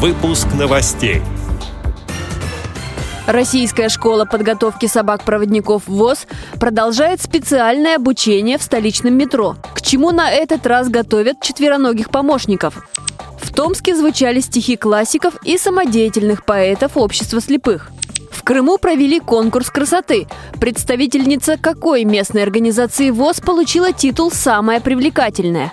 Выпуск новостей. Российская школа подготовки собак-проводников ВОЗ продолжает специальное обучение в столичном метро. К чему на этот раз готовят четвероногих помощников? В Томске звучали стихи классиков и самодеятельных поэтов общества слепых. В Крыму провели конкурс красоты. Представительница какой местной организации ВОЗ получила титул «Самая привлекательная».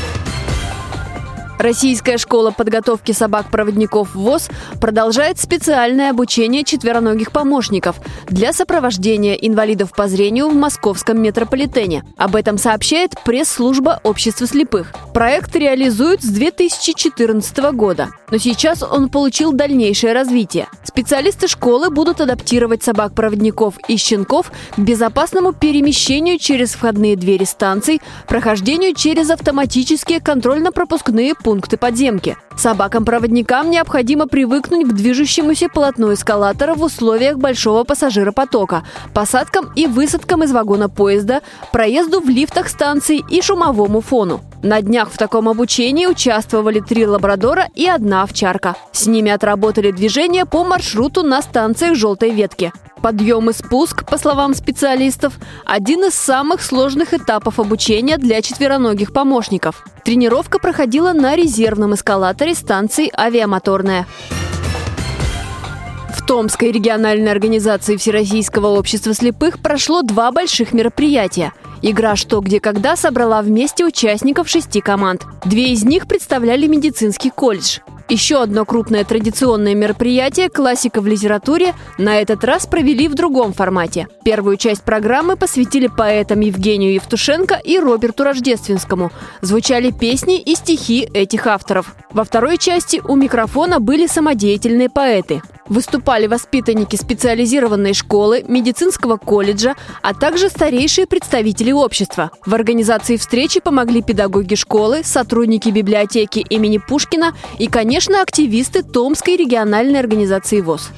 Российская школа подготовки собак-проводников ВОЗ продолжает специальное обучение четвероногих помощников для сопровождения инвалидов по зрению в московском метрополитене. Об этом сообщает пресс-служба общества слепых. Проект реализуют с 2014 года, но сейчас он получил дальнейшее развитие. Специалисты школы будут адаптировать собак-проводников и щенков к безопасному перемещению через входные двери станций, прохождению через автоматические контрольно-пропускные пункты пункты подземки. Собакам-проводникам необходимо привыкнуть к движущемуся полотну эскалатора в условиях большого пассажиропотока, посадкам и высадкам из вагона поезда, проезду в лифтах станций и шумовому фону. На днях в таком обучении участвовали три лабрадора и одна овчарка. С ними отработали движение по маршруту на станциях «Желтой ветки». Подъем и спуск, по словам специалистов, один из самых сложных этапов обучения для четвероногих помощников. Тренировка проходила на резервном эскалаторе станции «Авиамоторная». В Томской региональной организации Всероссийского общества слепых прошло два больших мероприятия. Игра «Что, где, когда» собрала вместе участников шести команд. Две из них представляли медицинский колледж. Еще одно крупное традиционное мероприятие «Классика в литературе» на этот раз провели в другом формате. Первую часть программы посвятили поэтам Евгению Евтушенко и Роберту Рождественскому. Звучали песни и стихи этих авторов. Во второй части у микрофона были самодеятельные поэты. Выступали воспитанники специализированной школы, медицинского колледжа, а также старейшие представители общества. В организации встречи помогли педагоги школы, сотрудники библиотеки имени Пушкина и, конечно, активисты Томской региональной организации ВОЗ.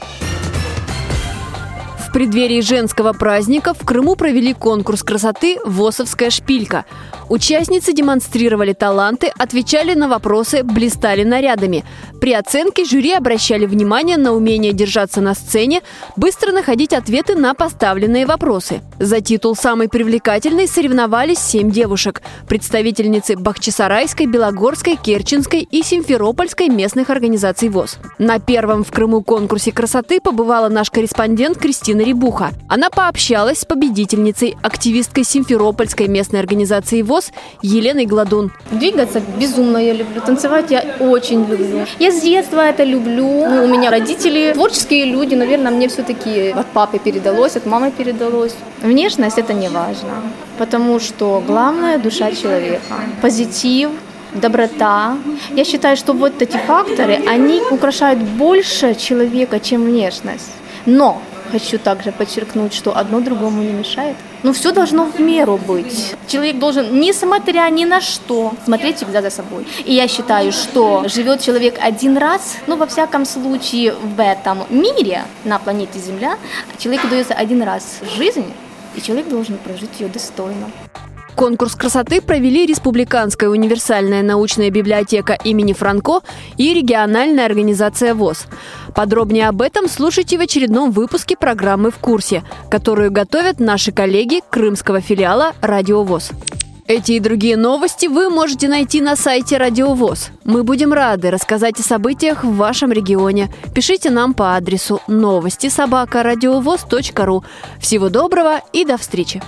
Преддверии женского праздника в Крыму провели конкурс красоты «Восовская шпилька». Участницы демонстрировали таланты, отвечали на вопросы, блистали нарядами. При оценке жюри обращали внимание на умение держаться на сцене, быстро находить ответы на поставленные вопросы. За титул самой привлекательной соревновались семь девушек – представительницы Бахчисарайской, Белогорской, Керченской и Симферопольской местных организаций ВОЗ. На первом в Крыму конкурсе красоты побывала наш корреспондент Кристина Рибуха. Она пообщалась с победительницей, активисткой Симферопольской местной организации ВОЗ ВОЗ Еленой Гладун. Двигаться безумно я люблю, танцевать я очень люблю. Я с детства это люблю. Ну, у меня родители творческие люди, наверное, мне все-таки от папы передалось, от мамы передалось. Внешность это не важно, потому что главное душа человека. Позитив, доброта. Я считаю, что вот эти факторы, они украшают больше человека, чем внешность. Но хочу также подчеркнуть, что одно другому не мешает. Но все должно в меру быть. Человек должен, несмотря ни на что, смотреть всегда за собой. И я считаю, что живет человек один раз, ну, во всяком случае, в этом мире, на планете Земля, человеку дается один раз жизнь, и человек должен прожить ее достойно. Конкурс красоты провели Республиканская универсальная научная библиотека имени Франко и региональная организация ВОЗ. Подробнее об этом слушайте в очередном выпуске программы «В курсе», которую готовят наши коллеги крымского филиала «Радио ВОЗ». Эти и другие новости вы можете найти на сайте Радио ВОЗ. Мы будем рады рассказать о событиях в вашем регионе. Пишите нам по адресу новости собака ру. Всего доброго и до встречи!